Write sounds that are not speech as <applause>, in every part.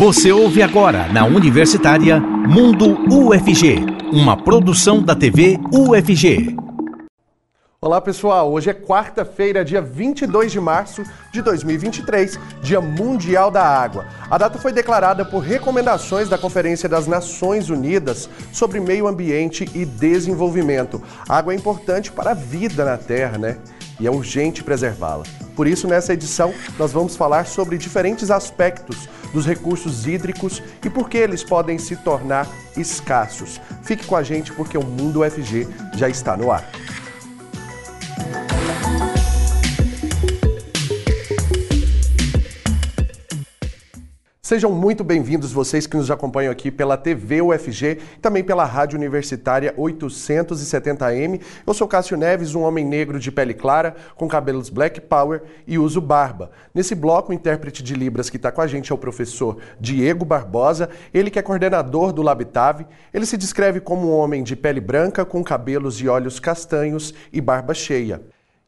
Você ouve agora na Universitária Mundo UFG, uma produção da TV UFG. Olá pessoal, hoje é quarta-feira, dia 22 de março de 2023, Dia Mundial da Água. A data foi declarada por recomendações da Conferência das Nações Unidas sobre Meio Ambiente e Desenvolvimento. A água é importante para a vida na Terra, né? E é urgente preservá-la. Por isso, nessa edição, nós vamos falar sobre diferentes aspectos dos recursos hídricos e por que eles podem se tornar escassos. Fique com a gente porque o Mundo UFG já está no ar. Sejam muito bem-vindos vocês que nos acompanham aqui pela TV UFG e também pela Rádio Universitária 870M. Eu sou Cássio Neves, um homem negro de pele clara, com cabelos black power e uso barba. Nesse bloco, o intérprete de Libras que está com a gente é o professor Diego Barbosa, ele que é coordenador do Labitave. Ele se descreve como um homem de pele branca, com cabelos e olhos castanhos e barba cheia.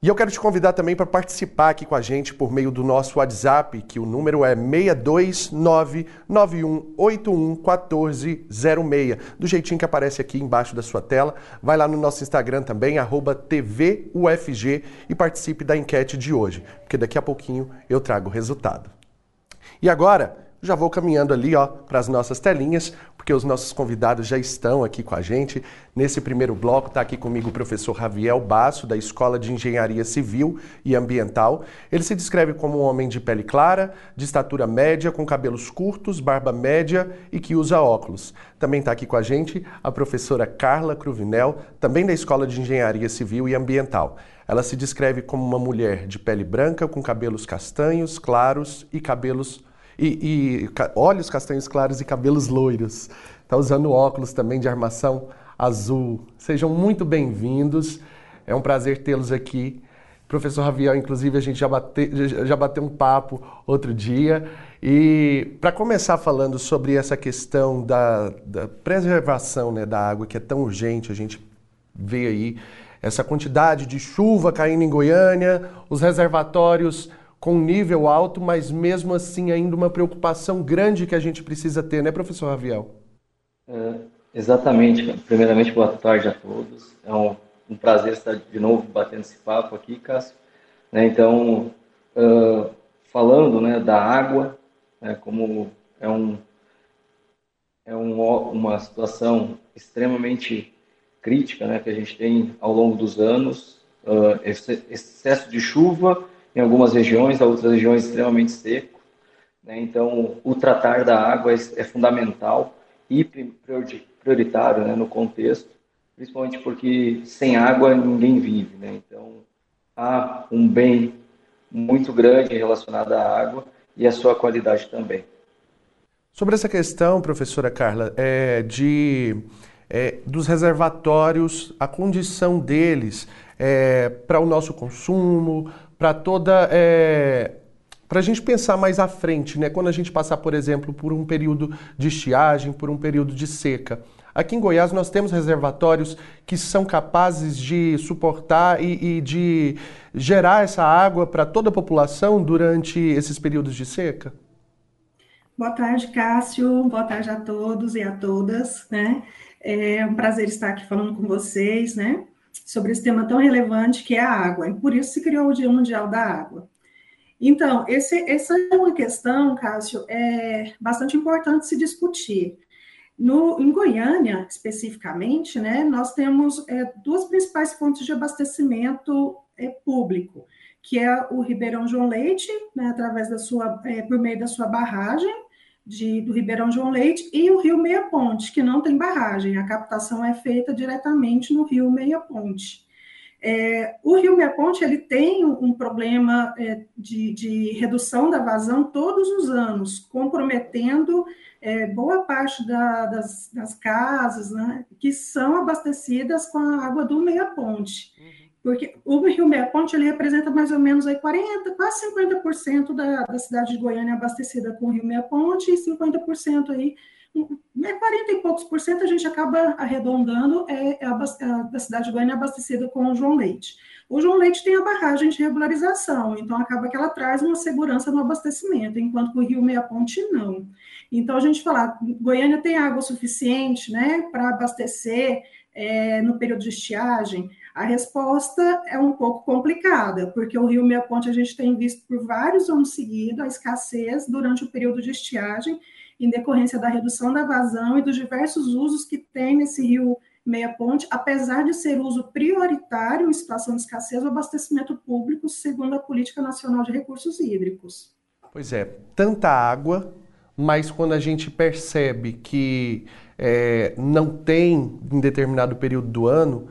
E eu quero te convidar também para participar aqui com a gente por meio do nosso WhatsApp, que o número é 62991811406, do jeitinho que aparece aqui embaixo da sua tela. Vai lá no nosso Instagram também, TVUFG, e participe da enquete de hoje, porque daqui a pouquinho eu trago o resultado. E agora, já vou caminhando ali ó para as nossas telinhas, porque os nossos convidados já estão aqui com a gente. Nesse primeiro bloco está aqui comigo o professor Raviel Basso, da Escola de Engenharia Civil e Ambiental. Ele se descreve como um homem de pele clara, de estatura média, com cabelos curtos, barba média e que usa óculos. Também está aqui com a gente a professora Carla Cruvinel, também da Escola de Engenharia Civil e Ambiental. Ela se descreve como uma mulher de pele branca, com cabelos castanhos, claros e cabelos e, e olhos castanhos claros e cabelos loiros. Está usando óculos também de armação azul. Sejam muito bem-vindos. É um prazer tê-los aqui. Professor Raviel, inclusive, a gente já, bate, já bateu um papo outro dia. E para começar falando sobre essa questão da, da preservação né, da água, que é tão urgente, a gente vê aí essa quantidade de chuva caindo em Goiânia, os reservatórios com nível alto, mas mesmo assim ainda uma preocupação grande que a gente precisa ter, né, professor Raviel? É, exatamente. Primeiramente, boa tarde a todos. É um, um, prazer estar de novo batendo esse papo aqui, Cássio. Né, então, uh, falando né, da água, né, como é, um, é um, uma situação extremamente crítica né, que a gente tem ao longo dos anos, uh, excesso de chuva em algumas regiões, em outras regiões extremamente seco. Né? Então, o tratar da água é, é fundamental e prioritário né, no contexto, principalmente porque sem água ninguém vive. Né? Então, há um bem muito grande relacionado à água e à sua qualidade também. Sobre essa questão, professora Carla, é, de, é, dos reservatórios, a condição deles é, para o nosso consumo, para toda. É, para a gente pensar mais à frente, né? quando a gente passar, por exemplo, por um período de estiagem, por um período de seca. Aqui em Goiás nós temos reservatórios que são capazes de suportar e, e de gerar essa água para toda a população durante esses períodos de seca? Boa tarde, Cássio. Boa tarde a todos e a todas. Né? É um prazer estar aqui falando com vocês, né? Sobre esse tema tão relevante que é a água. E por isso se criou o Dia Mundial da Água. Então, esse, essa é uma questão, Cássio, é bastante importante se discutir. No, em Goiânia, especificamente, né, nós temos é, duas principais fontes de abastecimento é, público, que é o Ribeirão João Leite, né, através da sua, é, por meio da sua barragem, de, do Ribeirão João Leite e o Rio Meia Ponte, que não tem barragem, a captação é feita diretamente no Rio Meia Ponte. É, o Rio Meia Ponte ele tem um problema é, de, de, redução da vazão todos os anos, comprometendo é, boa parte da, das, das, casas né, que são abastecidas com a água do Meia Ponte. Uhum. Porque o Rio Meia Ponte ele representa mais ou menos aí 40, quase 50% da, da cidade de Goiânia abastecida com o Rio Meia Ponte e 50% aí, né, 40 e poucos por cento a gente acaba arredondando é, é a, a, da cidade de Goiânia abastecida com o João Leite. O João Leite tem a barragem de regularização, então acaba que ela traz uma segurança no abastecimento, enquanto o Rio Meia Ponte não. Então, a gente fala, Goiânia tem água suficiente né, para abastecer é, no período de estiagem? A resposta é um pouco complicada, porque o Rio Meia Ponte a gente tem visto por vários anos seguidos a escassez durante o período de estiagem, em decorrência da redução da vazão e dos diversos usos que tem nesse rio Meia Ponte, apesar de ser uso prioritário em situação de escassez, o abastecimento público, segundo a Política Nacional de Recursos Hídricos. Pois é, tanta água, mas quando a gente percebe que é, não tem em determinado período do ano,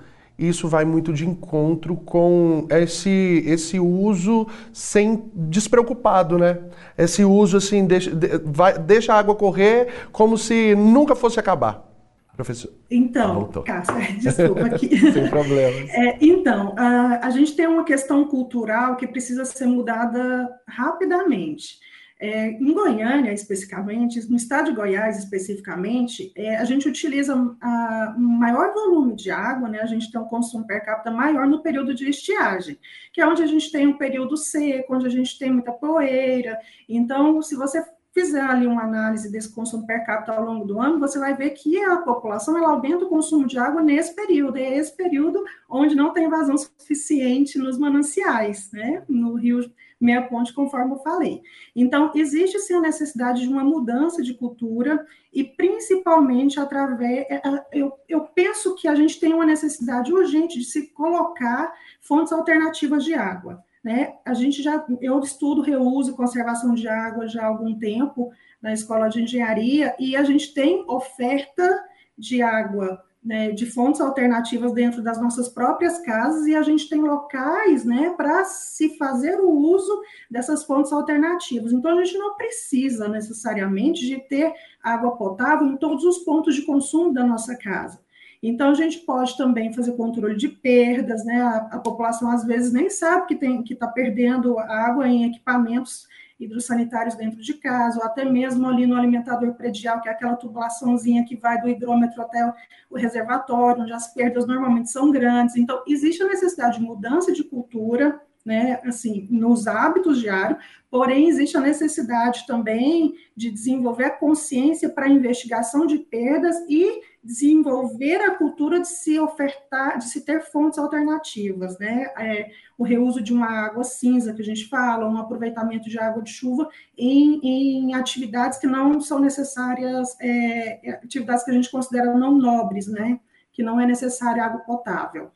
isso vai muito de encontro com esse, esse uso sem despreocupado, né? Esse uso assim, deixa, vai, deixa a água correr como se nunca fosse acabar. Professor. Então, Cássia, <laughs> desculpa aqui. <laughs> Sem problemas. É, então, a, a gente tem uma questão cultural que precisa ser mudada rapidamente. É, em Goiânia, especificamente, no estado de Goiás, especificamente, é, a gente utiliza a, um maior volume de água, né? A gente tem um consumo per capita maior no período de estiagem, que é onde a gente tem um período seco, onde a gente tem muita poeira. Então, se você fizer ali uma análise desse consumo per capita ao longo do ano, você vai ver que a população ela aumenta o consumo de água nesse período, é esse período onde não tem vazão suficiente nos mananciais, né? No Rio Meia Ponte, conforme eu falei. Então, existe sim a necessidade de uma mudança de cultura e principalmente através. É, é, eu, eu penso que a gente tem uma necessidade urgente de se colocar fontes alternativas de água. Né? A gente já, eu estudo reuso e conservação de água já há algum tempo na escola de engenharia e a gente tem oferta de água né, de fontes alternativas dentro das nossas próprias casas e a gente tem locais né, para se fazer o uso dessas fontes alternativas. Então, a gente não precisa necessariamente de ter água potável em todos os pontos de consumo da nossa casa. Então, a gente pode também fazer controle de perdas, né? A, a população às vezes nem sabe que tem que está perdendo água em equipamentos hidrossanitários dentro de casa, ou até mesmo ali no alimentador predial, que é aquela tubulaçãozinha que vai do hidrômetro até o reservatório, onde as perdas normalmente são grandes. Então, existe a necessidade de mudança de cultura, né, assim, nos hábitos diários, porém existe a necessidade também de desenvolver a consciência para a investigação de perdas e desenvolver a cultura de se ofertar, de se ter fontes alternativas, né? É, o reuso de uma água cinza que a gente fala, um aproveitamento de água de chuva em, em atividades que não são necessárias, é, atividades que a gente considera não nobres, né? Que não é necessária água potável.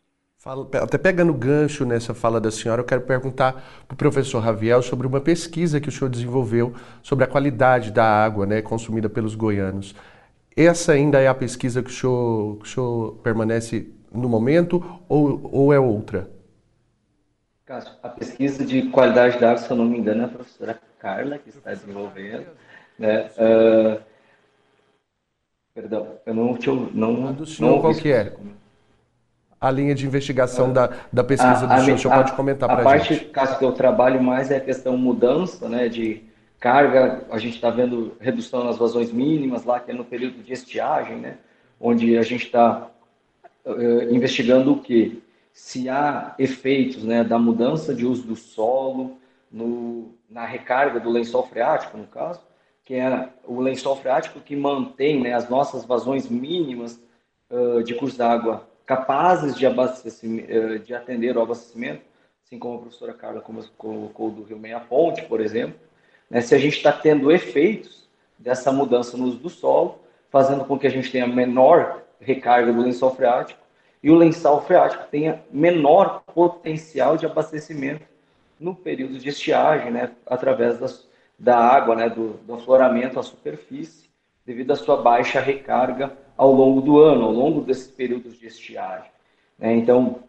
Até pegando gancho nessa fala da senhora, eu quero perguntar para o professor Raviel sobre uma pesquisa que o senhor desenvolveu sobre a qualidade da água né, consumida pelos goianos. Essa ainda é a pesquisa que o senhor, que o senhor permanece no momento ou, ou é outra? Cássio, a pesquisa de qualidade da água, se eu não me engano, é a professora Carla que está desenvolvendo. Né? Uh, perdão, eu não tinha. Não, a do senhor não qual que é? A linha de investigação da, da pesquisa a, do senhor, o senhor pode comentar para a gente. A parte, Cássio, que eu trabalho mais é a questão mudança, né, de carga, a gente está vendo redução nas vazões mínimas lá, que é no período de estiagem, né, onde a gente está uh, eh, investigando o que? Se há efeitos né, da mudança de uso do solo, no, na recarga do lençol freático, no caso, que é o lençol freático que mantém né, as nossas vazões mínimas uh, de curso d'água capazes de, uh, de atender o abastecimento, assim como a professora Carla colocou do Rio Meia Ponte, por exemplo, né, se a gente está tendo efeitos dessa mudança no uso do solo, fazendo com que a gente tenha menor recarga do lençol freático e o lençol freático tenha menor potencial de abastecimento no período de estiagem, né, através das, da água, né, do, do afloramento à superfície, devido à sua baixa recarga ao longo do ano, ao longo desses períodos de estiagem. Né? Então,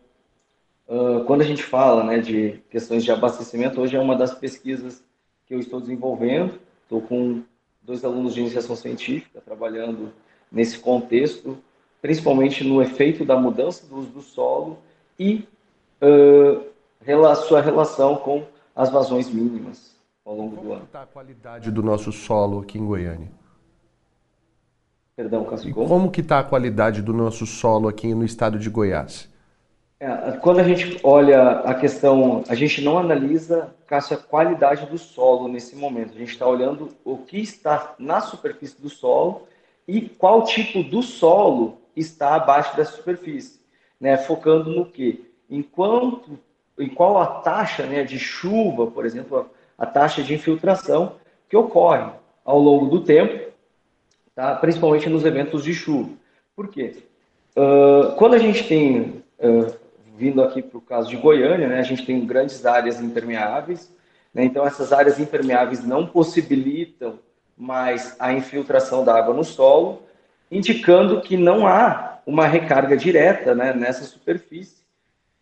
uh, quando a gente fala né, de questões de abastecimento, hoje é uma das pesquisas que eu estou desenvolvendo. Estou com dois alunos de iniciação científica trabalhando nesse contexto, principalmente no efeito da mudança do uso do solo e uh, sua relação com as vazões mínimas ao longo Como do ano. Como está a qualidade do nosso solo aqui em Goiânia? Perdão, Cascou. Como que está a qualidade do nosso solo aqui no estado de Goiás? É, quando a gente olha a questão, a gente não analisa, a qualidade do solo nesse momento. A gente está olhando o que está na superfície do solo e qual tipo do solo está abaixo da superfície, né? Focando no que? Enquanto, em qual a taxa né, de chuva, por exemplo, a, a taxa de infiltração que ocorre ao longo do tempo, tá? principalmente nos eventos de chuva. Por quê? Uh, quando a gente tem uh, vindo aqui para o caso de Goiânia, né, a gente tem grandes áreas impermeáveis, né, então essas áreas impermeáveis não possibilitam mais a infiltração da água no solo, indicando que não há uma recarga direta né, nessa superfície,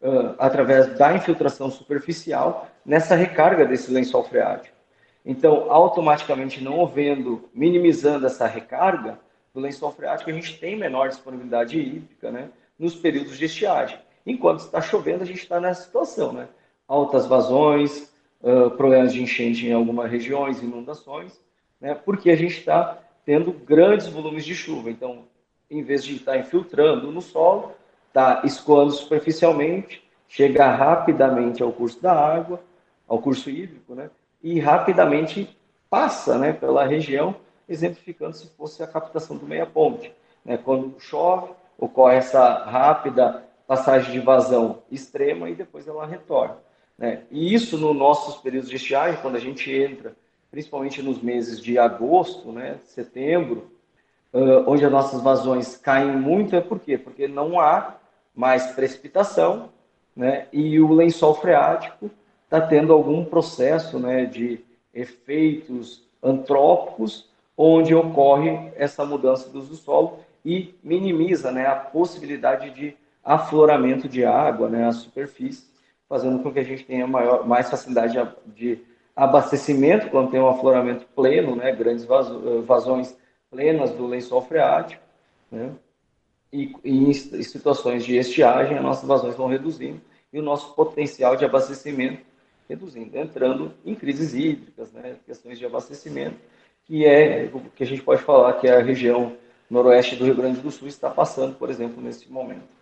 uh, através da infiltração superficial, nessa recarga desse lençol freático. Então, automaticamente não havendo, minimizando essa recarga do lençol freático, a gente tem menor disponibilidade hídrica né, nos períodos de estiagem. Enquanto está chovendo, a gente está nessa situação, né? Altas vazões, uh, problemas de enchente em algumas regiões, inundações, né? Porque a gente está tendo grandes volumes de chuva. Então, em vez de estar infiltrando no solo, está escoando superficialmente, chega rapidamente ao curso da água, ao curso hídrico, né? E rapidamente passa, né, pela região, exemplificando se fosse a captação do meia ponte, né? Quando chove, ocorre essa rápida passagem de vazão extrema e depois ela retorna. Né? E isso nos nossos períodos de estiagem, quando a gente entra, principalmente nos meses de agosto, né, setembro, uh, onde as nossas vazões caem muito, é por quê? Porque não há mais precipitação né, e o lençol freático está tendo algum processo né, de efeitos antrópicos onde ocorre essa mudança do do solo e minimiza né, a possibilidade de afloramento de água, né, a superfície, fazendo com que a gente tenha maior, mais facilidade de abastecimento quando tem um afloramento pleno, né, grandes vazões plenas do lençol freático, né, e, e, em situações de estiagem, as nossas vazões vão reduzindo e o nosso potencial de abastecimento reduzindo, entrando em crises hídricas, né, questões de abastecimento, que é o que a gente pode falar que a região noroeste do Rio Grande do Sul está passando, por exemplo, nesse momento.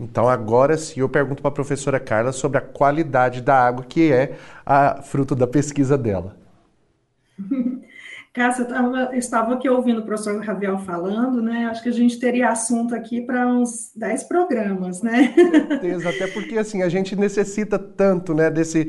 Então agora sim eu pergunto para a professora Carla sobre a qualidade da água, que é a fruto da pesquisa dela. <laughs> Cássia, eu, tava, eu estava aqui ouvindo o professor Ravel falando, né? Acho que a gente teria assunto aqui para uns 10 programas, né? Com certeza, até porque assim, a gente necessita tanto né, desse,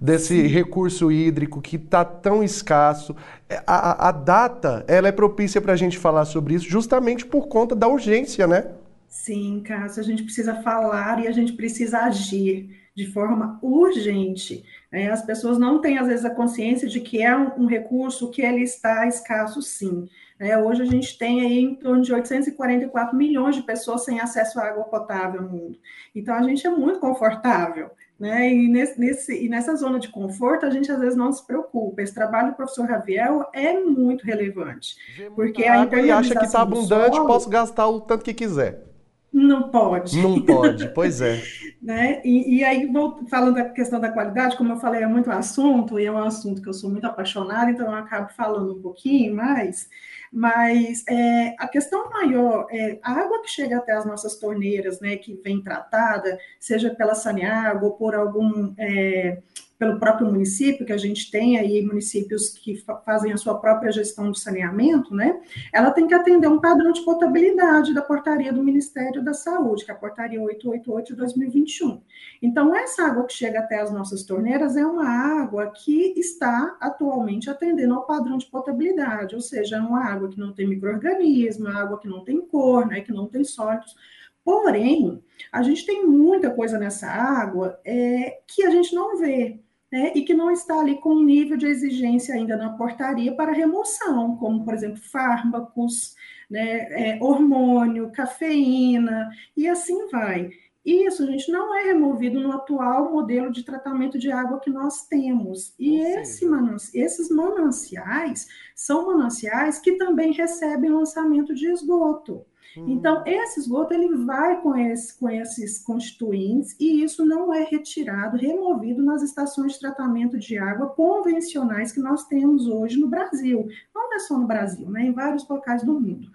desse recurso hídrico que está tão escasso. É, a, a data ela é propícia para a gente falar sobre isso justamente por conta da urgência, né? Sim, Cássio, a gente precisa falar e a gente precisa agir de forma urgente. Né? As pessoas não têm, às vezes, a consciência de que é um, um recurso que ele está escasso, sim. Né? Hoje a gente tem aí em torno de 844 milhões de pessoas sem acesso à água potável no mundo. Então, a gente é muito confortável. Né? E, nesse, nesse, e nessa zona de conforto, a gente às vezes não se preocupa. Esse trabalho do professor Raviel é muito relevante. Porque a e acha que está abundante, solo, posso gastar o tanto que quiser. Não pode. Não pode, pois é. <laughs> né? E, e, aí, vou, falando da questão da qualidade, como eu falei, é muito assunto, e é um assunto que eu sou muito apaixonada, então eu acabo falando um pouquinho mais. Mas é, a questão maior é a água que chega até as nossas torneiras, né, que vem tratada, seja pela Saneágua ou por algum. É, pelo próprio município, que a gente tem aí municípios que fazem a sua própria gestão do saneamento, né? Ela tem que atender um padrão de potabilidade da portaria do Ministério da Saúde, que é a portaria 888 de 2021. Então, essa água que chega até as nossas torneiras é uma água que está atualmente atendendo ao padrão de potabilidade, ou seja, é uma água que não tem microorganismo, é água que não tem cor, né, que não tem sólidos. Porém, a gente tem muita coisa nessa água é, que a gente não vê né, e que não está ali com um nível de exigência ainda na portaria para remoção, como, por exemplo, fármacos, né, é, hormônio, cafeína, e assim vai. Isso, gente, não é removido no atual modelo de tratamento de água que nós temos. E esse esses mananciais são mananciais que também recebem lançamento de esgoto. Então, esse esgoto ele vai com, esse, com esses constituintes e isso não é retirado, removido nas estações de tratamento de água convencionais que nós temos hoje no Brasil. Não é só no Brasil, né? em vários locais do mundo.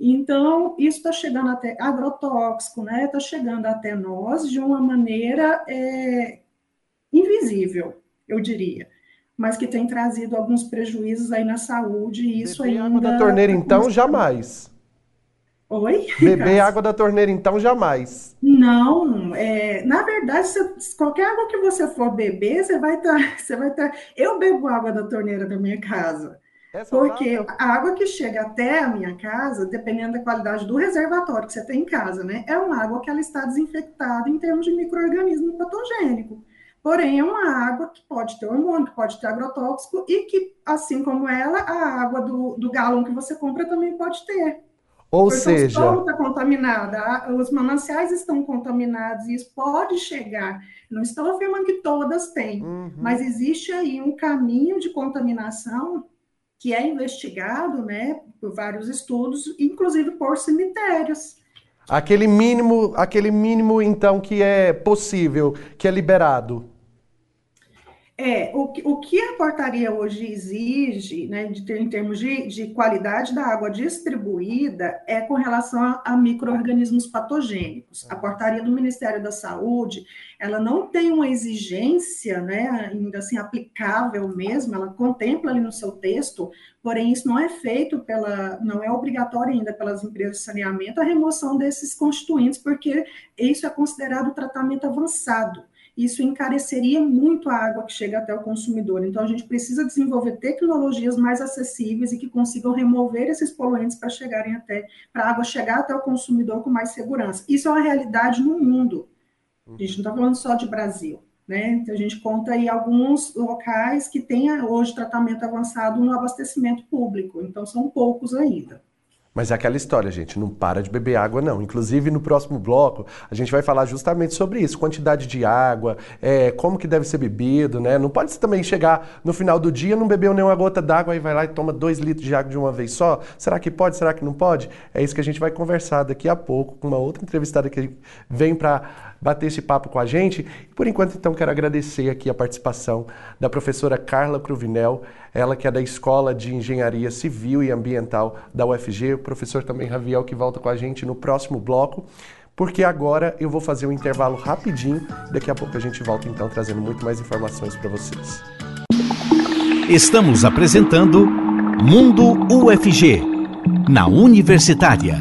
Então, isso está chegando até agrotóxico, né? Está chegando até nós de uma maneira é, invisível, eu diria, mas que tem trazido alguns prejuízos aí na saúde. E isso Beber ainda. Água da torneira, então, jamais. Oi? Beber água da torneira, então, jamais. Não, é, na verdade, se, qualquer água que você for beber, você vai estar. Tá, <laughs> você vai tá, eu bebo água da torneira da minha casa. É porque a água que chega até a minha casa, dependendo da qualidade do reservatório que você tem em casa, né? É uma água que ela está desinfectada em termos de microorganismo patogênico. Porém, é uma água que pode ter hormônio, que pode ter agrotóxico e que, assim como ela, a água do, do galão que você compra também pode ter. Ou Porque seja, o solo está contaminado, os mananciais estão contaminados, e isso pode chegar. Não estou afirmando que todas têm, uhum. mas existe aí um caminho de contaminação que é investigado, né, por vários estudos, inclusive por cemitérios. Aquele mínimo, aquele mínimo então que é possível, que é liberado. É, o, o que a portaria hoje exige, né, de ter, em termos de, de qualidade da água distribuída, é com relação a, a micro-organismos patogênicos. A portaria do Ministério da Saúde, ela não tem uma exigência, né, ainda assim, aplicável mesmo, ela contempla ali no seu texto, porém isso não é feito pela, não é obrigatório ainda pelas empresas de saneamento a remoção desses constituintes, porque isso é considerado tratamento avançado isso encareceria muito a água que chega até o consumidor. Então, a gente precisa desenvolver tecnologias mais acessíveis e que consigam remover esses poluentes para chegarem até, para a água chegar até o consumidor com mais segurança. Isso é uma realidade no mundo. A gente não está falando só de Brasil. Né? Então, a gente conta aí alguns locais que têm hoje tratamento avançado no abastecimento público, então são poucos ainda. Mas é aquela história, gente, não para de beber água, não. Inclusive, no próximo bloco, a gente vai falar justamente sobre isso: quantidade de água, é, como que deve ser bebido, né? Não pode também chegar no final do dia, não bebeu nenhuma gota d'água e vai lá e toma dois litros de água de uma vez só. Será que pode? Será que não pode? É isso que a gente vai conversar daqui a pouco com uma outra entrevistada que vem para bater esse papo com a gente. Por enquanto, então, quero agradecer aqui a participação da professora Carla Cruvinel, ela que é da Escola de Engenharia Civil e Ambiental da UFG, professor também Raviel, que volta com a gente no próximo bloco, porque agora eu vou fazer um intervalo rapidinho, daqui a pouco a gente volta então trazendo muito mais informações para vocês. Estamos apresentando Mundo UFG, na Universitária.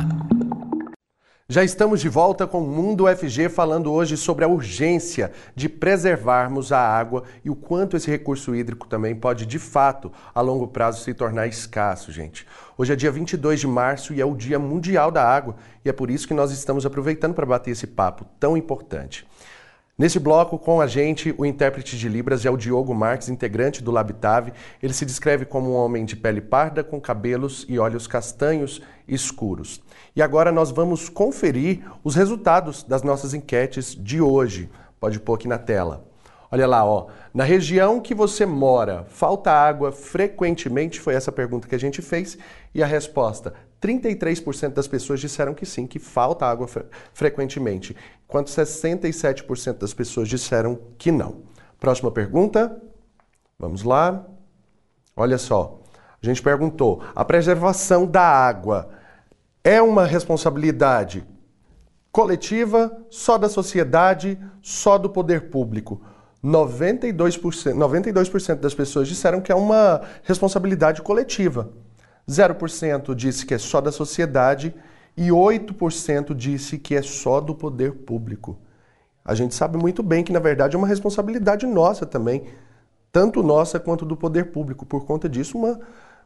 Já estamos de volta com o Mundo UFG falando hoje sobre a urgência de preservarmos a água e o quanto esse recurso hídrico também pode, de fato, a longo prazo se tornar escasso, gente. Hoje é dia 22 de março e é o Dia Mundial da Água e é por isso que nós estamos aproveitando para bater esse papo tão importante. Nesse bloco, com a gente, o intérprete de Libras é o Diogo Marques, integrante do Labitave. Ele se descreve como um homem de pele parda, com cabelos e olhos castanhos escuros. E agora nós vamos conferir os resultados das nossas enquetes de hoje. Pode pôr aqui na tela. Olha lá, ó. Na região que você mora, falta água frequentemente? Foi essa pergunta que a gente fez. E a resposta: 33% das pessoas disseram que sim, que falta água fre frequentemente, enquanto 67% das pessoas disseram que não. Próxima pergunta. Vamos lá. Olha só. A gente perguntou: a preservação da água é uma responsabilidade coletiva, só da sociedade, só do poder público? 92%, 92% das pessoas disseram que é uma responsabilidade coletiva. 0% disse que é só da sociedade e 8% disse que é só do poder público. A gente sabe muito bem que, na verdade, é uma responsabilidade nossa também, tanto nossa quanto do poder público. Por conta disso, uma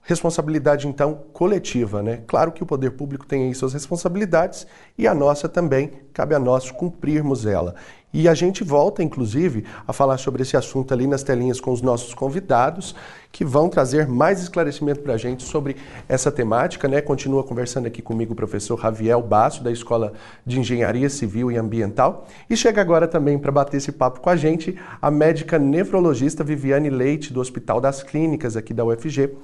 responsabilidade então coletiva, né? Claro que o poder público tem aí suas responsabilidades e a nossa também, cabe a nós cumprirmos ela. E a gente volta, inclusive, a falar sobre esse assunto ali nas telinhas com os nossos convidados, que vão trazer mais esclarecimento para a gente sobre essa temática. Né? Continua conversando aqui comigo o professor Raviel Basso, da Escola de Engenharia Civil e Ambiental. E chega agora também para bater esse papo com a gente a médica nefrologista Viviane Leite, do Hospital das Clínicas aqui da UFG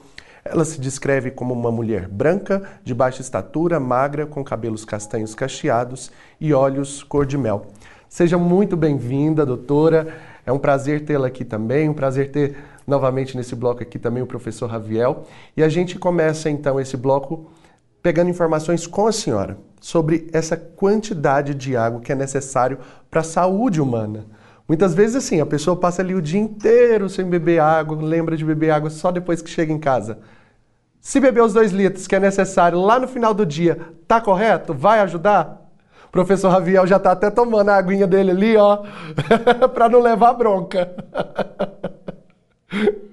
Ela se descreve como uma mulher branca, de baixa estatura, magra, com cabelos castanhos cacheados e olhos cor de mel. Seja muito bem-vinda, doutora. É um prazer tê-la aqui também, um prazer ter novamente nesse bloco aqui também o professor Raviel. E a gente começa então esse bloco pegando informações com a senhora sobre essa quantidade de água que é necessário para a saúde humana. Muitas vezes, assim, a pessoa passa ali o dia inteiro sem beber água, lembra de beber água só depois que chega em casa. Se beber os dois litros que é necessário lá no final do dia, tá correto? Vai ajudar? O professor Raviel já tá até tomando a aguinha dele ali, ó, <laughs> para não levar bronca. <laughs>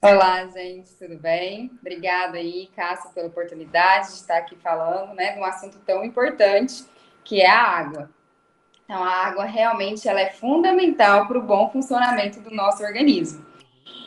Olá, gente, tudo bem? Obrigada aí, Cássio, pela oportunidade de estar aqui falando, né, de um assunto tão importante que é a água. Então, a água realmente ela é fundamental para o bom funcionamento do nosso organismo.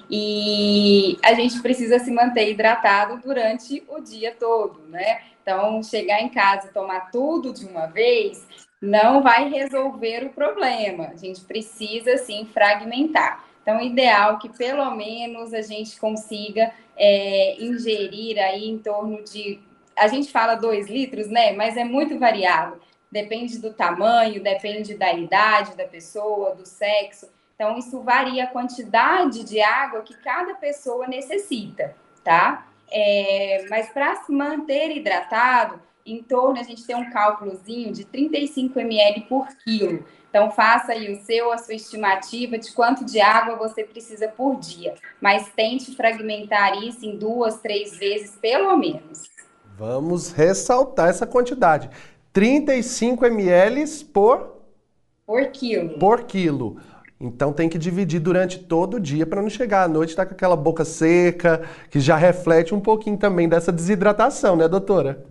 E a gente precisa se manter hidratado durante o dia todo, né? Então, chegar em casa e tomar tudo de uma vez não vai resolver o problema. A gente precisa, sim, fragmentar. Então, ideal é que pelo menos a gente consiga é, ingerir aí em torno de. A gente fala 2 litros, né? Mas é muito variado. Depende do tamanho, depende da idade da pessoa, do sexo. Então, isso varia a quantidade de água que cada pessoa necessita, tá? É, mas para se manter hidratado, em torno, a gente tem um cálculozinho de 35 ml por quilo. Então, faça aí o seu, a sua estimativa de quanto de água você precisa por dia. Mas tente fragmentar isso em duas, três vezes, pelo menos. Vamos ressaltar essa quantidade. 35 ml por... Por quilo. Por quilo. Então tem que dividir durante todo o dia para não chegar à noite estar tá com aquela boca seca, que já reflete um pouquinho também dessa desidratação, né, doutora?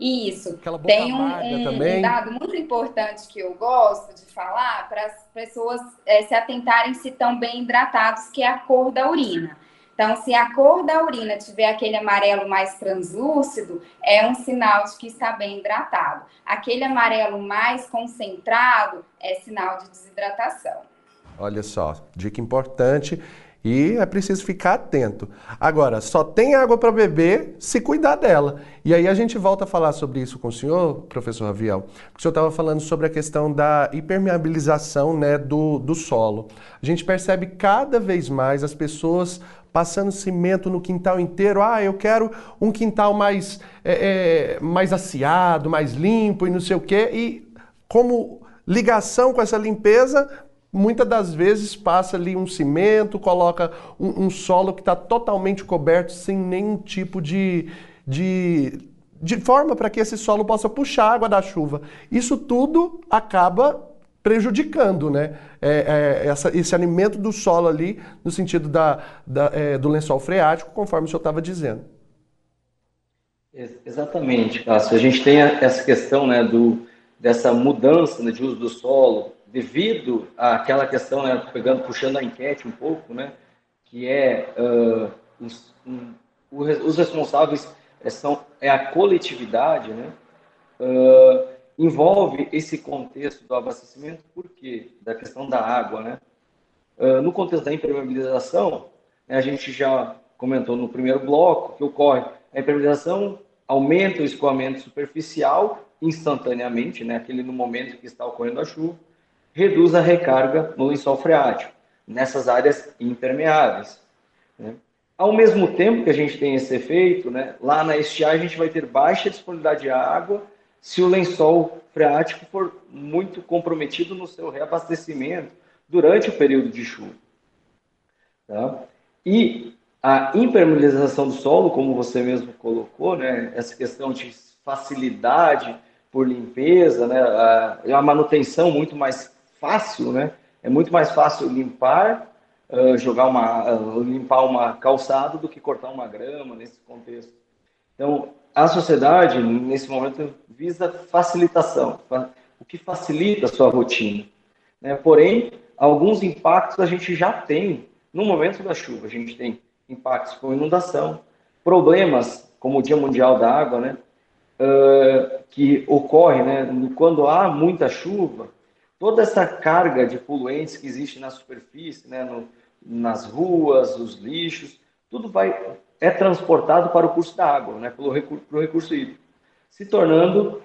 Isso. Tem um, um, um, dado muito importante que eu gosto de falar para as pessoas é, se atentarem se estão bem hidratados, que é a cor da urina. Então, se a cor da urina tiver aquele amarelo mais translúcido, é um sinal de que está bem hidratado. Aquele amarelo mais concentrado é sinal de desidratação. Olha só, dica importante e é preciso ficar atento. Agora, só tem água para beber se cuidar dela. E aí a gente volta a falar sobre isso com o senhor, professor Raviel, porque o senhor estava falando sobre a questão da impermeabilização né, do, do solo. A gente percebe cada vez mais as pessoas passando cimento no quintal inteiro. Ah, eu quero um quintal mais, é, é, mais aciado, mais limpo e não sei o quê. E como ligação com essa limpeza, muitas das vezes passa ali um cimento, coloca um, um solo que está totalmente coberto sem nenhum tipo de, de, de forma para que esse solo possa puxar água da chuva. Isso tudo acaba prejudicando né? É, é, essa, esse alimento do solo ali, no sentido da, da é, do lençol freático, conforme o senhor estava dizendo. Exatamente, Cássio. A gente tem essa questão né, do, dessa mudança né, de uso do solo, devido àquela questão, né, pegando, puxando a enquete um pouco, né, que é uh, os, um, os, responsáveis são é a coletividade, né, uh, envolve esse contexto do abastecimento, por quê? Da questão da água, né? Uh, no contexto da impermeabilização, né, a gente já comentou no primeiro bloco que ocorre a impermeabilização aumenta o escoamento superficial instantaneamente, né, aquele no momento que está ocorrendo a chuva, reduz a recarga no lençol freático, nessas áreas impermeáveis. Né? Ao mesmo tempo que a gente tem esse efeito, né, lá na estiagem a gente vai ter baixa disponibilidade de água se o lençol freático for muito comprometido no seu reabastecimento durante o período de chuva. Tá? E a impermeabilização do solo, como você mesmo colocou, né, essa questão de facilidade por limpeza, né, a, a manutenção muito mais fácil, né? É muito mais fácil limpar, uh, jogar uma, uh, limpar uma calçada do que cortar uma grama nesse contexto. Então, a sociedade nesse momento visa facilitação, o que facilita a sua rotina. Né? Porém, alguns impactos a gente já tem no momento da chuva. A gente tem impactos com inundação, problemas como o Dia Mundial da Água, né? Uh, que ocorre né, quando há muita chuva, toda essa carga de poluentes que existe na superfície, né, no, nas ruas, os lixos, tudo vai é transportado para o curso da água, né, pelo recurso, recurso hídrico, se tornando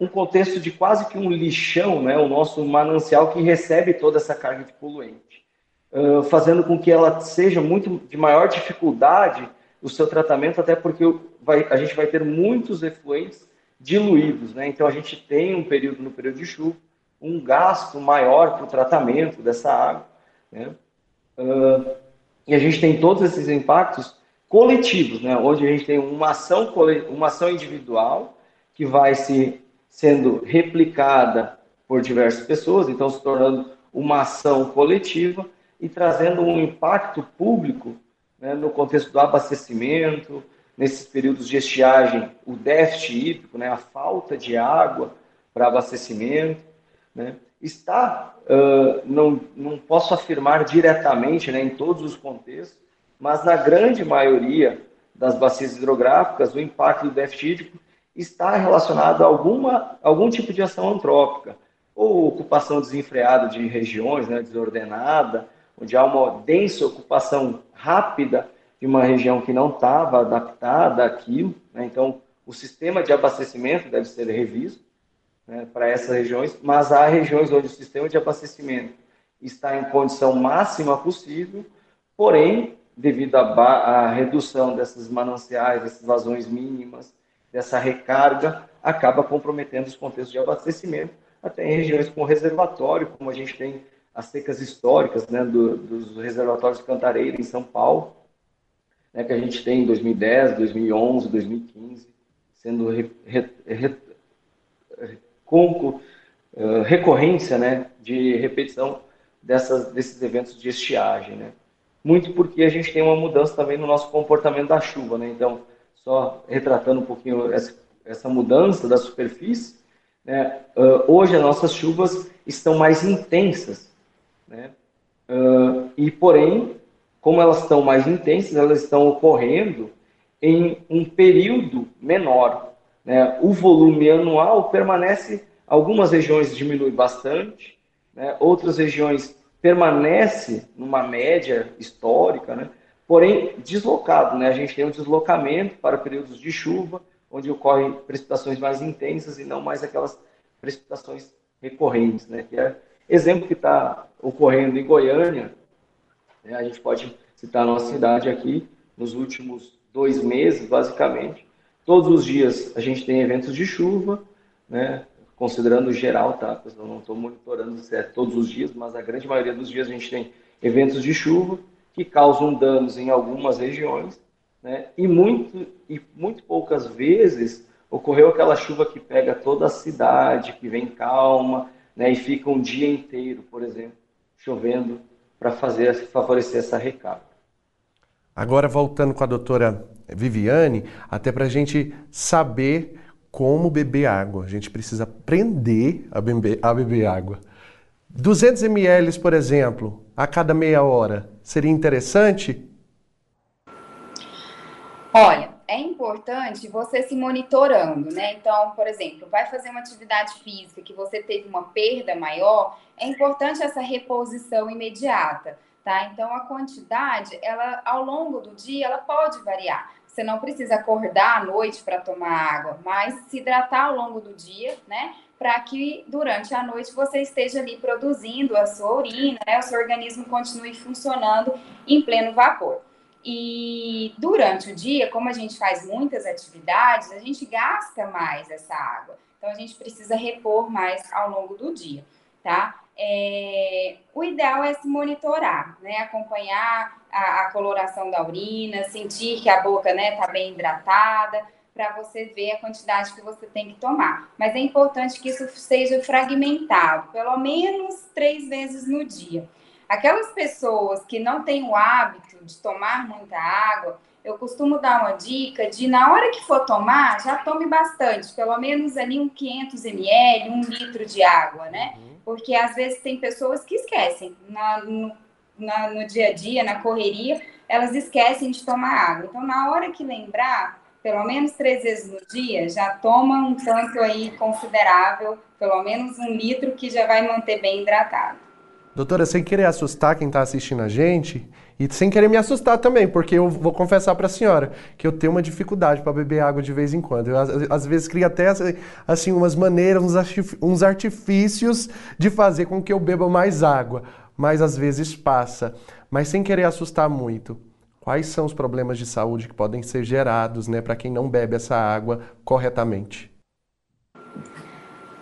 um contexto de quase que um lixão, né, o nosso manancial que recebe toda essa carga de poluente, uh, fazendo com que ela seja muito de maior dificuldade o seu tratamento, até porque vai, a gente vai ter muitos efluentes diluídos, né? Então a gente tem um período no período de chuva, um gasto maior para o tratamento dessa água, né? Uh, e a gente tem todos esses impactos coletivos, né? Onde a gente tem uma ação, uma ação individual que vai se sendo replicada por diversas pessoas, então se tornando uma ação coletiva e trazendo um impacto público né, no contexto do abastecimento, nesses períodos de estiagem, o déficit hídrico, né, a falta de água para abastecimento, né, está, uh, não, não posso afirmar diretamente né, em todos os contextos, mas na grande maioria das bacias hidrográficas, o impacto do déficit hídrico está relacionado a alguma, algum tipo de ação antrópica, ou ocupação desenfreada de regiões, né, desordenada, onde há uma densa ocupação rápida de uma região que não estava adaptada àquilo. Né, então, o sistema de abastecimento deve ser revisto né, para essas regiões, mas há regiões onde o sistema de abastecimento está em condição máxima possível, porém, devido à redução dessas mananciais, dessas vazões mínimas, dessa recarga acaba comprometendo os contextos de abastecimento, até em regiões com reservatório, como a gente tem as secas históricas né, do, dos reservatórios de Cantareira em São Paulo, né, que a gente tem em 2010, 2011, 2015, sendo re, re, re, uh, recorrência né, de repetição dessas, desses eventos de estiagem. Né? Muito porque a gente tem uma mudança também no nosso comportamento da chuva. Né? Então, só retratando um pouquinho essa, essa mudança da superfície, né? Uh, hoje as nossas chuvas estão mais intensas, né? Uh, e porém, como elas estão mais intensas, elas estão ocorrendo em um período menor. Né? O volume anual permanece, algumas regiões diminui bastante, né? outras regiões permanece numa média histórica, né? porém deslocado. Né? A gente tem um deslocamento para períodos de chuva, onde ocorrem precipitações mais intensas e não mais aquelas precipitações recorrentes. Né? Que é exemplo que está ocorrendo em Goiânia, né? a gente pode citar a nossa cidade aqui, nos últimos dois meses, basicamente. Todos os dias a gente tem eventos de chuva, né? Considerando geral, tá? Eu não estou monitorando se é todos os dias, mas a grande maioria dos dias a gente tem eventos de chuva que causam danos em algumas regiões, né? e, muito, e muito poucas vezes ocorreu aquela chuva que pega toda a cidade, que vem calma, né? e fica um dia inteiro, por exemplo, chovendo para fazer favorecer essa recarga. Agora voltando com a doutora Viviane, até para a gente saber como beber água. A gente precisa aprender a beber, a beber água. 200 ml, por exemplo, a cada meia hora, seria interessante? Olha, é importante você se monitorando, né? Então, por exemplo, vai fazer uma atividade física que você teve uma perda maior, é importante essa reposição imediata, tá? Então, a quantidade, ela ao longo do dia, ela pode variar. Você não precisa acordar à noite para tomar água, mas se hidratar ao longo do dia, né? para que durante a noite você esteja ali produzindo a sua urina, né, o seu organismo continue funcionando em pleno vapor. E durante o dia, como a gente faz muitas atividades, a gente gasta mais essa água. Então a gente precisa repor mais ao longo do dia, tá? É, o ideal é se monitorar, né? Acompanhar a, a coloração da urina, sentir que a boca, né, tá bem hidratada, para você ver a quantidade que você tem que tomar. Mas é importante que isso seja fragmentado, pelo menos três vezes no dia. Aquelas pessoas que não têm o hábito de tomar muita água, eu costumo dar uma dica de, na hora que for tomar, já tome bastante, pelo menos ali um 500 ml, um litro de água, né? Uhum. Porque às vezes tem pessoas que esquecem, na, no, na, no dia a dia, na correria, elas esquecem de tomar água. Então, na hora que lembrar, pelo menos três vezes no dia, já toma um tanto aí considerável, pelo menos um litro, que já vai manter bem hidratado. Doutora, sem querer assustar quem está assistindo a gente, E sem querer me assustar também, porque eu vou confessar para a senhora que eu tenho uma dificuldade para beber água de vez em quando. Eu, às, vezes crio até assim umas maneiras, uns artifícios de fazer com que eu beba mais água, mas às vezes passa. Mas sem querer assustar muito. Quais são os problemas de saúde que podem ser gerados, né, para quem não bebe essa água corretamente?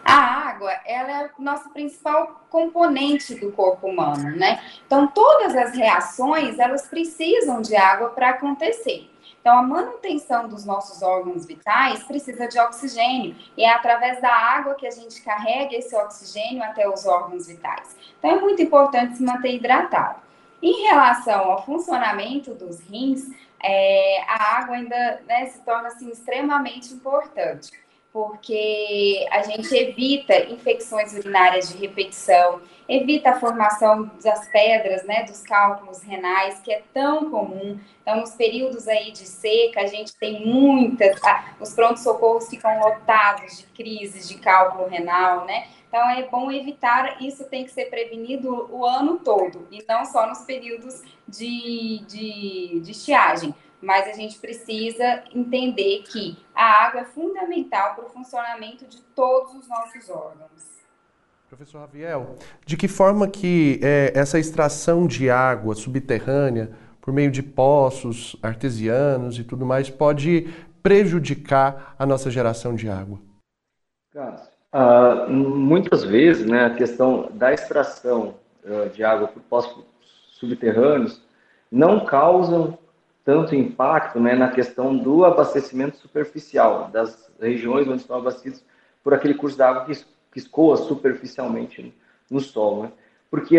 A água, ela é o nosso principal componente do corpo humano, né? Então, todas as reações, elas precisam de água para acontecer. Então, a manutenção dos nossos órgãos vitais precisa de oxigênio, e é através da água que a gente carrega esse oxigênio até os órgãos vitais. Então, é muito importante se manter hidratado. Em relação ao funcionamento dos rins, é, a água ainda né, se torna assim, extremamente importante porque a gente evita infecções urinárias de repetição, evita a formação das pedras, né, dos cálculos renais, que é tão comum. Então, nos períodos aí de seca, a gente tem muitas, os prontos-socorros ficam lotados de crises de cálculo renal, né? Então, é bom evitar, isso tem que ser prevenido o ano todo, e não só nos períodos de, de, de estiagem mas a gente precisa entender que a água é fundamental para o funcionamento de todos os nossos órgãos. Professor Raviel, de que forma que é, essa extração de água subterrânea por meio de poços artesianos e tudo mais pode prejudicar a nossa geração de água? uh, muitas vezes, né, a questão da extração uh, de água por poços subterrâneos não causam tanto impacto né, na questão do abastecimento superficial, das regiões onde estão abastecidos por aquele curso de água que, que escoa superficialmente no solo. Né? Porque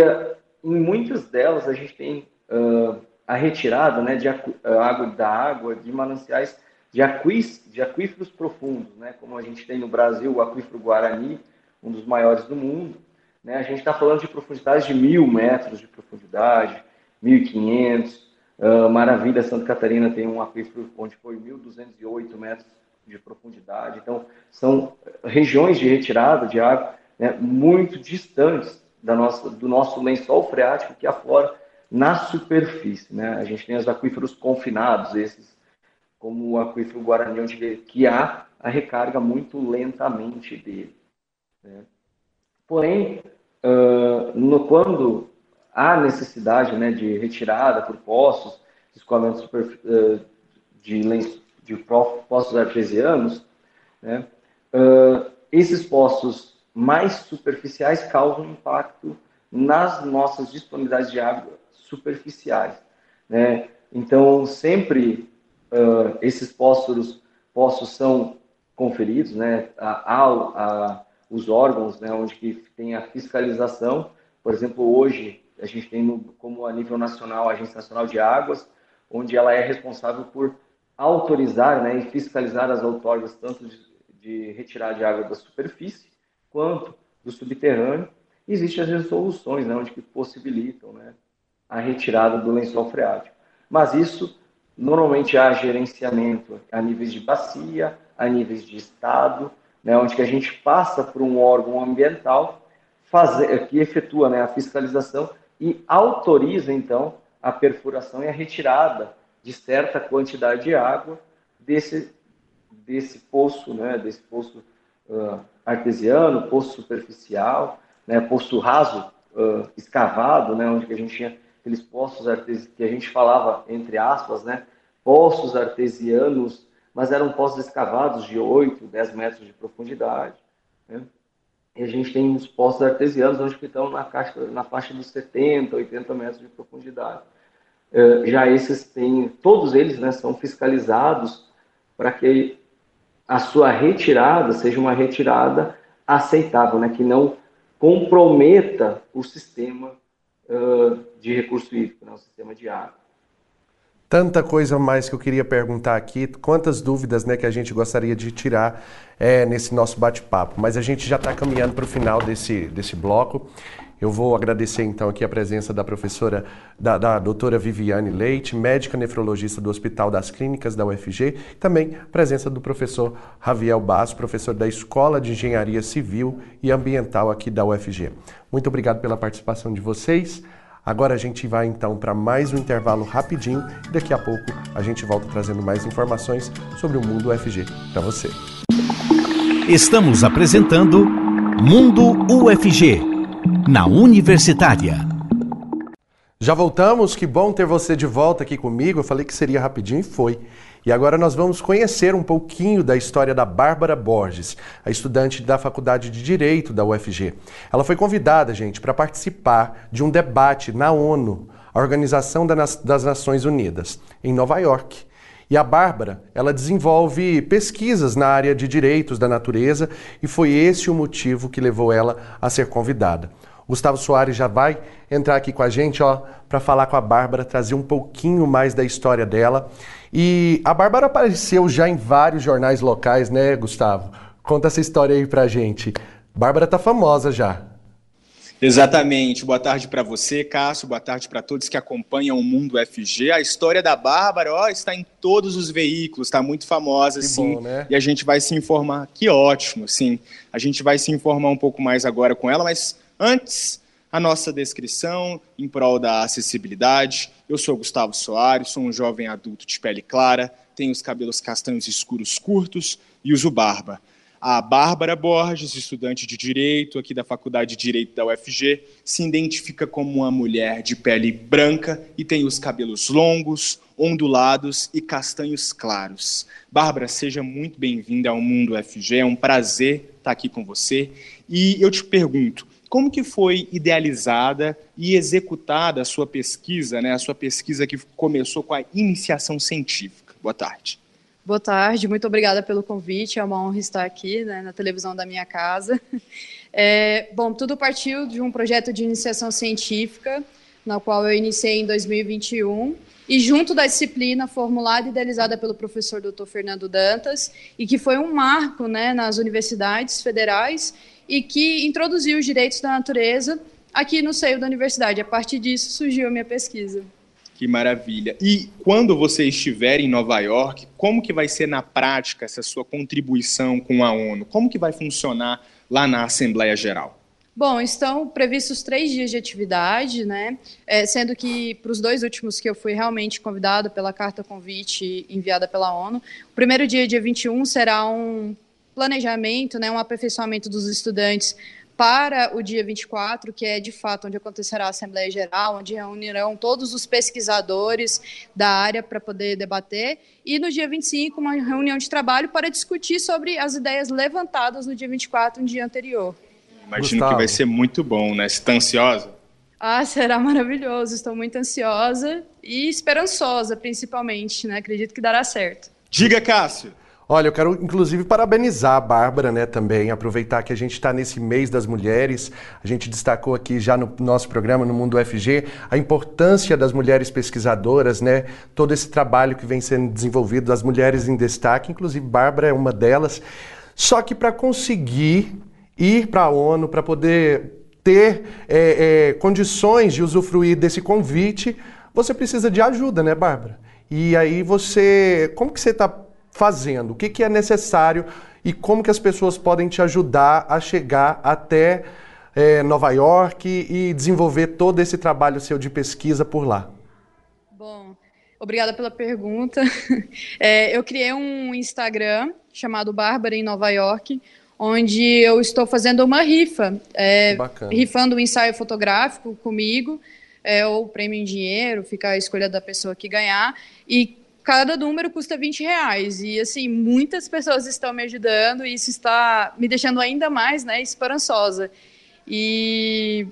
em muitas delas a gente tem uh, a retirada né, de água da água de mananciais de, aquís, de aquíferos profundos, né, como a gente tem no Brasil o aquífero Guarani, um dos maiores do mundo. Né? A gente está falando de profundidades de mil metros de profundidade, 1.500, Uh, Maravilha, Santa Catarina tem um aquífero onde foi 1.208 metros de profundidade. Então, são regiões de retirada de água né, muito distantes da nossa, do nosso lençol freático que aflora na superfície. Né? A gente tem os aquíferos confinados, esses, como o aquífero Guarani, onde que há a recarga muito lentamente dele. Né? Porém, uh, no, quando há necessidade né, de retirada por poços, escoamento super, eh, de, de poços artesianos, né, uh, esses poços mais superficiais causam impacto nas nossas disponibilidades de água superficiais. Né? Então, sempre uh, esses poços, poços são conferidos né, a, a, a, os órgãos né, onde que tem a fiscalização. Por exemplo, hoje a gente tem no, como a nível nacional a Agência Nacional de Águas, onde ela é responsável por autorizar né, e fiscalizar as outorgas tanto de, de retirar de água da superfície quanto do subterrâneo. Existem as resoluções né, onde que possibilitam né, a retirada do lençol freático. Mas isso normalmente há gerenciamento a níveis de bacia, a níveis de estado, né, onde que a gente passa por um órgão ambiental fazer, que efetua né, a fiscalização e autoriza, então, a perfuração e a retirada de certa quantidade de água desse, desse poço, né, desse poço uh, artesiano, poço superficial, né, poço raso uh, escavado, né, onde a gente tinha aqueles poços artesianos que a gente falava, entre aspas, né, poços artesianos, mas eram poços escavados de 8, 10 metros de profundidade. Né? E a gente tem os poços artesianos, onde estão na, caixa, na faixa dos 70, 80 metros de profundidade. Uh, já esses têm, todos eles né, são fiscalizados para que a sua retirada seja uma retirada aceitável, né, que não comprometa o sistema uh, de recurso hídrico, né, o sistema de água. Tanta coisa mais que eu queria perguntar aqui, quantas dúvidas né, que a gente gostaria de tirar é, nesse nosso bate-papo. Mas a gente já está caminhando para o final desse, desse bloco. Eu vou agradecer então aqui a presença da professora, da, da doutora Viviane Leite, médica nefrologista do Hospital das Clínicas da UFG, e também a presença do professor Raviel Basso, professor da Escola de Engenharia Civil e Ambiental aqui da UFG. Muito obrigado pela participação de vocês. Agora a gente vai então para mais um intervalo rapidinho e daqui a pouco a gente volta trazendo mais informações sobre o mundo UFG para você. Estamos apresentando Mundo UFG, na Universitária. Já voltamos, que bom ter você de volta aqui comigo. Eu falei que seria rapidinho e foi. E agora nós vamos conhecer um pouquinho da história da Bárbara Borges, a estudante da Faculdade de Direito da UFG. Ela foi convidada, gente, para participar de um debate na ONU, a Organização das Nações Unidas, em Nova York. E a Bárbara, ela desenvolve pesquisas na área de direitos da natureza e foi esse o motivo que levou ela a ser convidada. Gustavo Soares já vai entrar aqui com a gente, ó, para falar com a Bárbara, trazer um pouquinho mais da história dela. E a Bárbara apareceu já em vários jornais locais, né, Gustavo? Conta essa história aí pra gente. Bárbara tá famosa já. Exatamente. Boa tarde para você, Cássio. Boa tarde para todos que acompanham o Mundo FG. A história da Bárbara ó, está em todos os veículos, está muito famosa, que sim. Bom, né? E a gente vai se informar. Que ótimo, sim. A gente vai se informar um pouco mais agora com ela, mas Antes, a nossa descrição em prol da acessibilidade. Eu sou Gustavo Soares, sou um jovem adulto de pele clara, tenho os cabelos castanhos escuros curtos e uso barba. A Bárbara Borges, estudante de Direito aqui da Faculdade de Direito da UFG, se identifica como uma mulher de pele branca e tem os cabelos longos, ondulados e castanhos claros. Bárbara, seja muito bem-vinda ao Mundo UFG, é um prazer estar aqui com você. E eu te pergunto, como que foi idealizada e executada a sua pesquisa, né? A sua pesquisa que começou com a iniciação científica. Boa tarde. Boa tarde, muito obrigada pelo convite. É uma honra estar aqui né, na televisão da minha casa. <laughs> É, bom, tudo partiu de um projeto de iniciação científica, na qual eu iniciei em 2021, e junto da disciplina formulada e idealizada pelo professor Dr. Fernando Dantas, e que foi um marco né, nas universidades federais e que introduziu os direitos da natureza aqui no seio da universidade. A partir disso surgiu a minha pesquisa. Que maravilha. E quando você estiver em Nova York, como que vai ser na prática essa sua contribuição com a ONU? Como que vai funcionar lá na Assembleia Geral? Bom, estão previstos três dias de atividade, né? É, sendo que para os dois últimos que eu fui realmente convidado pela carta convite enviada pela ONU, o primeiro dia, dia 21, será um planejamento, né, um aperfeiçoamento dos estudantes para o dia 24, que é de fato onde acontecerá a Assembleia Geral, onde reunirão todos os pesquisadores da área para poder debater, e no dia 25, uma reunião de trabalho para discutir sobre as ideias levantadas no dia 24, no dia anterior. Imagino Gustavo. que vai ser muito bom, né? Você está ansiosa? Ah, será maravilhoso. Estou muito ansiosa e esperançosa, principalmente, né? Acredito que dará certo. Diga, Cássio. Olha, eu quero inclusive parabenizar a Bárbara, né, também, aproveitar que a gente está nesse mês das mulheres. A gente destacou aqui já no nosso programa, no Mundo UFG, a importância das mulheres pesquisadoras, né, todo esse trabalho que vem sendo desenvolvido, das mulheres em destaque, inclusive Bárbara é uma delas. Só que para conseguir ir para a ONU, para poder ter é, é, condições de usufruir desse convite, você precisa de ajuda, né, Bárbara? E aí você, como que você está fazendo? O que, que é necessário e como que as pessoas podem te ajudar a chegar até é, Nova York e desenvolver todo esse trabalho seu de pesquisa por lá? Bom, obrigada pela pergunta. <laughs> É, eu criei um Instagram chamado Bárbara em Nova York, onde eu estou fazendo uma rifa, é, rifando um ensaio fotográfico comigo, é, ou prêmio em dinheiro, fica a escolha da pessoa que ganhar, e cada número custa 20 reais. E, assim, muitas pessoas estão me ajudando e isso está me deixando ainda mais né, esperançosa. E,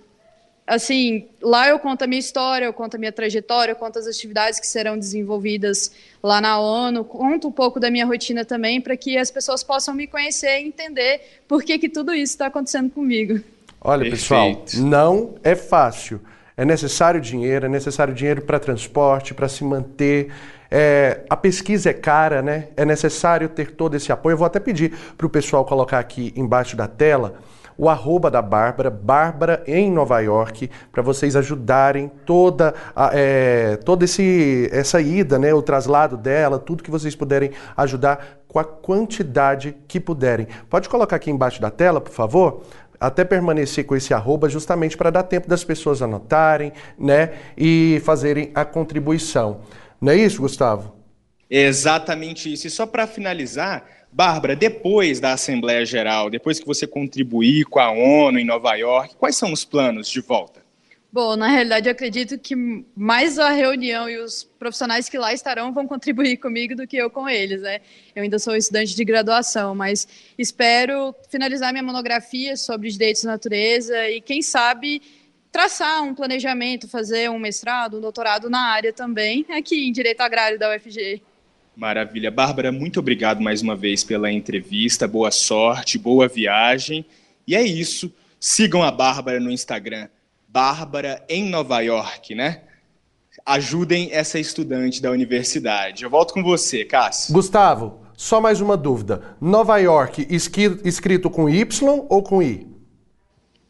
assim, lá eu conto a minha história, eu conto a minha trajetória, eu conto as atividades que serão desenvolvidas lá na ONU, conto um pouco da minha rotina também, para que as pessoas possam me conhecer e entender por que, que tudo isso está acontecendo comigo. Olha, Perfeito. pessoal, não é fácil. É necessário dinheiro, é necessário dinheiro para transporte, para se manter. É, a pesquisa é cara, né? É necessário ter todo esse apoio. Eu vou até pedir para o pessoal colocar aqui embaixo da tela o arroba da Bárbara, Bárbara em Nova York, para vocês ajudarem toda, a, é, toda esse, essa ida, né, o traslado dela, tudo que vocês puderem ajudar com a quantidade que puderem. Pode colocar aqui embaixo da tela, por favor? até permanecer com esse arroba justamente para dar tempo das pessoas anotarem, né, e fazerem a contribuição. Não é isso, Gustavo? Exatamente isso. E só para finalizar, Bárbara, depois da Assembleia Geral, depois que você contribuir com a ONU em Nova York, quais são os planos de volta? Bom, na realidade, eu acredito que mais a reunião e os profissionais que lá estarão vão contribuir comigo do que eu com eles, né? Eu ainda sou estudante de graduação, mas espero finalizar minha monografia sobre direitos da natureza e, quem sabe, traçar um planejamento, fazer um mestrado, um doutorado na área também, aqui em Direito Agrário da UFG. Maravilha. Bárbara, muito obrigado mais uma vez pela entrevista. Boa sorte, boa viagem. E é isso. Sigam a Bárbara no Instagram Bárbara em Nova York, né? Ajudem essa estudante da universidade. Eu volto com você, Cássio. Gustavo, só mais uma dúvida. Nova York, escrito com Y ou com I?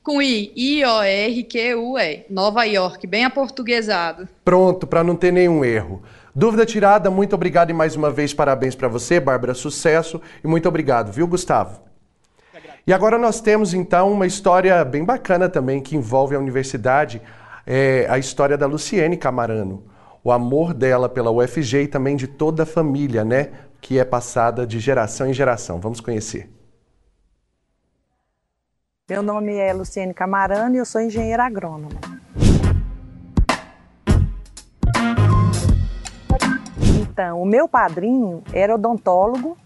Com I, I-O-R-Q-U-E. Nova York, bem aportuguesado. Pronto, para não ter nenhum erro. Dúvida tirada, muito obrigado e mais uma vez parabéns para você, Bárbara, sucesso e muito obrigado, viu, Gustavo? E agora nós temos então uma história bem bacana também que envolve a universidade, é, a história da Luciene Camarano. O amor dela pela UFG e também de toda a família, né? Que é passada de geração em geração. Vamos conhecer. Meu nome é Luciene Camarano e eu sou engenheira agrônoma. Então, o meu padrinho era odontólogo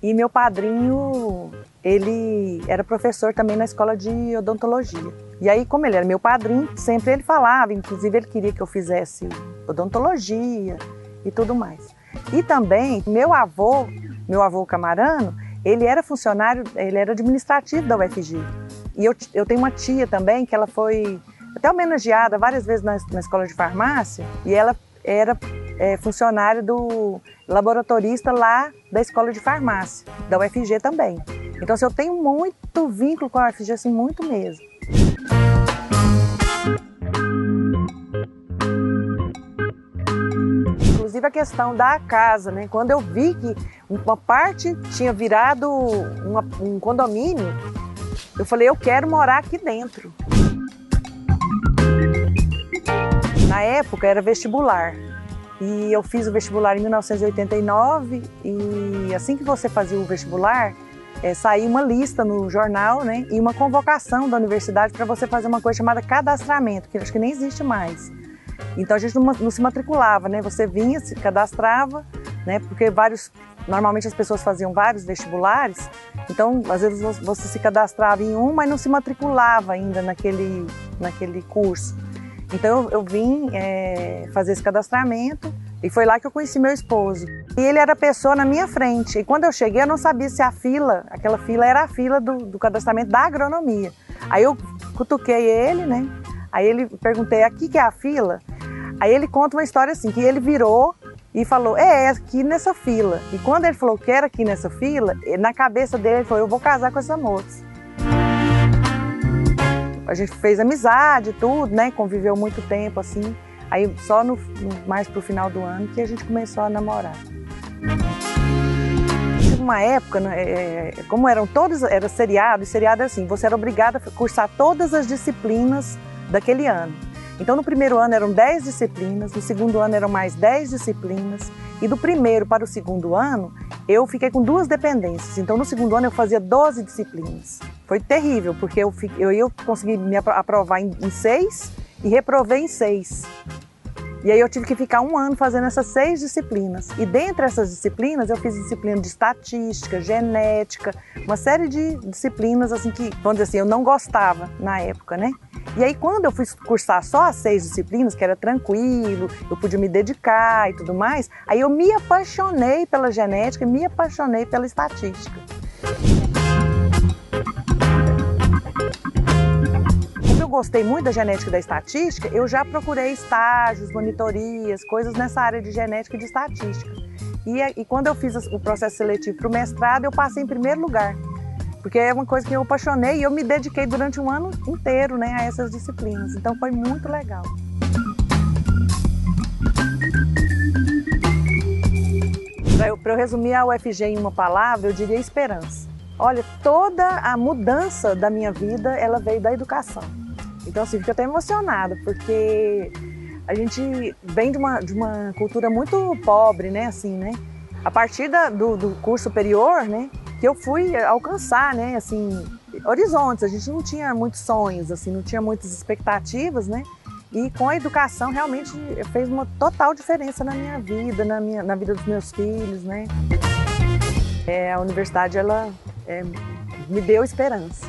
e meu padrinho ele era professor também na escola de odontologia. E aí, como ele era meu padrinho, sempre ele falava, inclusive ele queria que eu fizesse odontologia e tudo mais. E também, meu avô, meu avô Camarano, ele era funcionário, ele era administrativo da UFG. E eu, eu tenho uma tia também que ela foi até homenageada várias vezes na, na escola de farmácia e ela era é, funcionária do laboratorista lá da escola de farmácia, da UFG também. Então, assim, eu tenho muito vínculo com a UFG, assim, muito mesmo. Inclusive a questão da casa, né? Quando eu vi que uma parte tinha virado uma, um condomínio, eu falei, eu quero morar aqui dentro. Na época era vestibular. E eu fiz o vestibular em 1989 e assim que você fazia o vestibular, é, saía uma lista no jornal né, e uma convocação da universidade para você fazer uma coisa chamada cadastramento, que acho que nem existe mais. Então a gente não, se matriculava, né? Você vinha, se cadastrava, né? Porque vários, normalmente as pessoas faziam vários vestibulares, então às vezes você se cadastrava em um, mas não se matriculava ainda naquele, naquele curso. Então eu, eu vim é, fazer esse cadastramento e foi lá que eu conheci meu esposo. E ele era a pessoa na minha frente. E quando eu cheguei, eu não sabia se a fila, aquela fila era a fila do, do cadastramento da agronomia. Aí eu cutuquei ele, né? Aí ele perguntei, aqui que é a fila? Aí ele conta uma história assim, que ele virou e falou, é, é aqui nessa fila. E quando ele falou que era aqui nessa fila, na cabeça dele ele falou, eu vou casar com essa moça. A gente fez amizade, tudo, né? Conviveu muito tempo, assim. Aí só no, mais pro final do ano que a gente começou a namorar. Uma época, né, é, é, como eram todos, era seriado, e seriado é assim, você era obrigado a cursar todas as disciplinas daquele ano. Então no primeiro ano eram 10 disciplinas, no segundo ano eram mais 10 disciplinas, e do primeiro para o segundo ano eu fiquei com duas dependências. Então no segundo ano eu fazia 12 disciplinas. Foi terrível, porque eu, eu, eu consegui me aprovar em, em seis e reprovei em seis. E aí eu tive que ficar um ano fazendo essas seis disciplinas. E dentre essas disciplinas eu fiz disciplina de estatística, genética, uma série de disciplinas assim que, vamos dizer assim, eu não gostava na época, né? E aí quando eu fui cursar só as seis disciplinas, que era tranquilo, eu podia me dedicar e tudo mais, aí eu me apaixonei pela genética me apaixonei pela estatística. Gostei muito da genética e da estatística, eu já procurei estágios, monitorias, coisas nessa área de genética e de estatística. E, e quando eu fiz o processo seletivo para o mestrado, eu passei em primeiro lugar, porque é uma coisa que eu apaixonei e eu me dediquei durante um ano inteiro né, a essas disciplinas. Então foi muito legal. Para eu resumir a UFG em uma palavra, eu diria esperança. Olha, toda a mudança da minha vida, ela veio da educação. Então, assim, fico até emocionada, porque a gente vem de uma, de uma cultura muito pobre, né, assim, né? A partir da, do, do curso superior, né, que eu fui alcançar, né, assim, horizontes. A gente não tinha muitos sonhos, assim, não tinha muitas expectativas, né? E com a educação realmente fez uma total diferença na minha vida, na, minha, na vida dos meus filhos, né? É, a universidade, ela é, me deu esperança.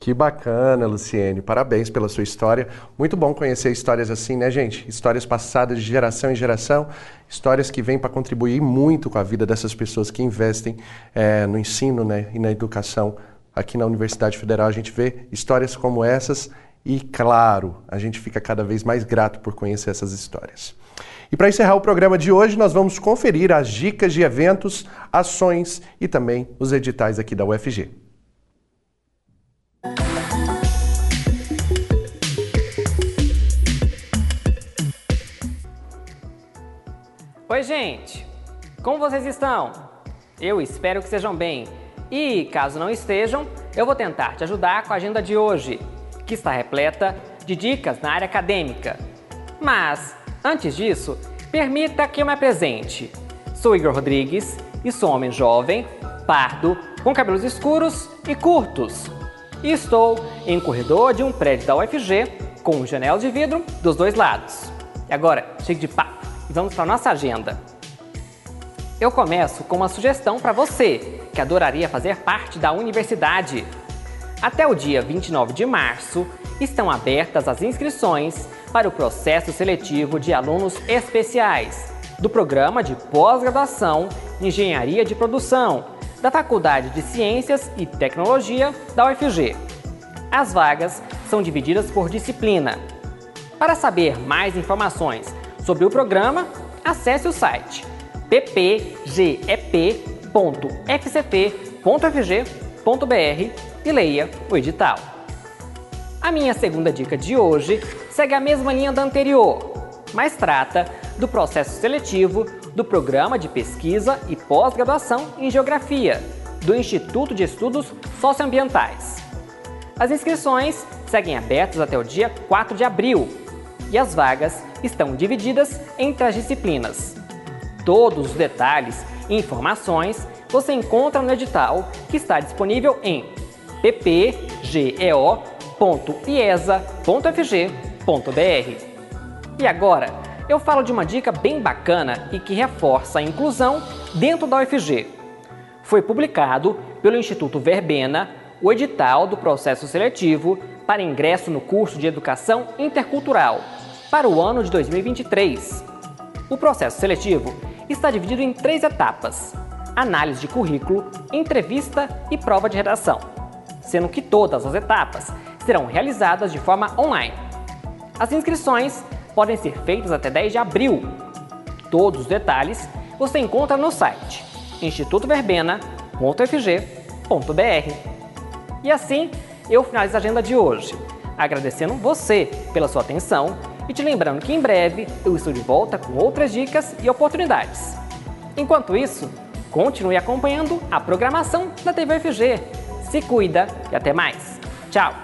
Que bacana, Luciene. Parabéns pela sua história. Muito bom conhecer histórias assim, né, gente? Histórias passadas de geração em geração, histórias que vêm para contribuir muito com a vida dessas pessoas que investem é, no ensino né, e na educação. Aqui na Universidade Federal a gente vê histórias como essas e, claro, a gente fica cada vez mais grato por conhecer essas histórias. E para encerrar o programa de hoje, nós vamos conferir as dicas de eventos, ações e também os editais aqui da UFG. Oi, gente! Como vocês estão? Eu espero que estejam bem. E caso não estejam, eu vou tentar te ajudar com a agenda de hoje, que está repleta de dicas na área acadêmica. Mas, antes disso, permita que eu me apresente. Sou Igor Rodrigues e sou homem jovem, pardo, com cabelos escuros e curtos. E estou em corredor de um prédio da UFG com janela de vidro dos dois lados. E agora, chega de papo vamos para nossa agenda. Eu começo com uma sugestão para você que adoraria fazer parte da universidade. Até o dia 29 de março estão abertas as inscrições para o processo seletivo de alunos especiais do programa de pós-graduação Engenharia de Produção da Faculdade de Ciências e Tecnologia da UFG. As vagas são divididas por disciplina. Para saber mais informações Sobre o programa, acesse o site ppgep.fct.fg.br e leia o edital. A minha segunda dica de hoje segue a mesma linha da anterior, mas trata do processo seletivo do Programa de Pesquisa e Pós-Graduação em Geografia do Instituto de Estudos Socioambientais. As inscrições seguem abertas até o dia 4 de abril e as vagas estão divididas entre as disciplinas. Todos os detalhes e informações você encontra no edital que está disponível em ppgeo.iesa.fg.br. E agora, eu falo de uma dica bem bacana e que reforça a inclusão dentro da UFG. Foi publicado pelo Instituto Verbena o edital do processo seletivo para ingresso no curso de Educação Intercultural para o ano de 2023. O processo seletivo está dividido em três etapas: análise de currículo, entrevista e prova de redação, sendo que todas as etapas serão realizadas de forma online. As inscrições podem ser feitas até 10 de abril. Todos os detalhes você encontra no site institutoverbena.fg.br. E assim eu finalizo a agenda de hoje, agradecendo você pela sua atenção e te lembrando que em breve eu estou de volta com outras dicas e oportunidades. Enquanto isso, continue acompanhando a programação da TV UFG. Se cuida e até mais. Tchau!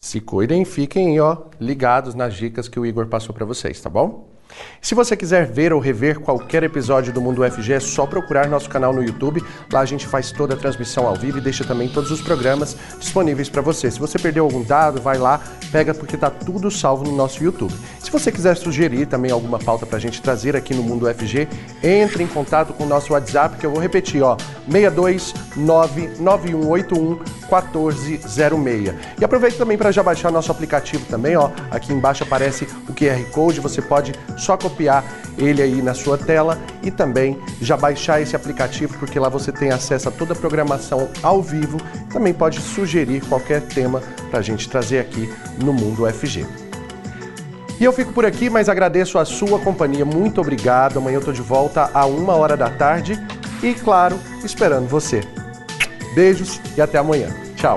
Se cuidem, fiquem ó, ligados nas dicas que o Igor passou para vocês, tá bom? Se você quiser ver ou rever qualquer episódio do Mundo UFG, é só procurar nosso canal no YouTube. Lá a gente faz toda a transmissão ao vivo e deixa também todos os programas disponíveis para você. Se você perdeu algum dado, vai lá, pega porque tá tudo salvo no nosso YouTube. Se você quiser sugerir também alguma pauta para a gente trazer aqui no Mundo UFG, entre em contato com o nosso WhatsApp, que eu vou repetir, ó, 6299181 1406. E aproveite também para já baixar nosso aplicativo também, ó. Aqui embaixo aparece o QR Code, você pode só copiar ele aí na sua tela e também já baixar esse aplicativo, porque lá você tem acesso a toda a programação ao vivo. Também pode sugerir qualquer tema para a gente trazer aqui no Mundo FG. E eu fico por aqui, mas agradeço a sua companhia. Muito obrigado. Amanhã eu estou de volta a uma hora da tarde e, claro, esperando você. Beijos e até amanhã. Tchau.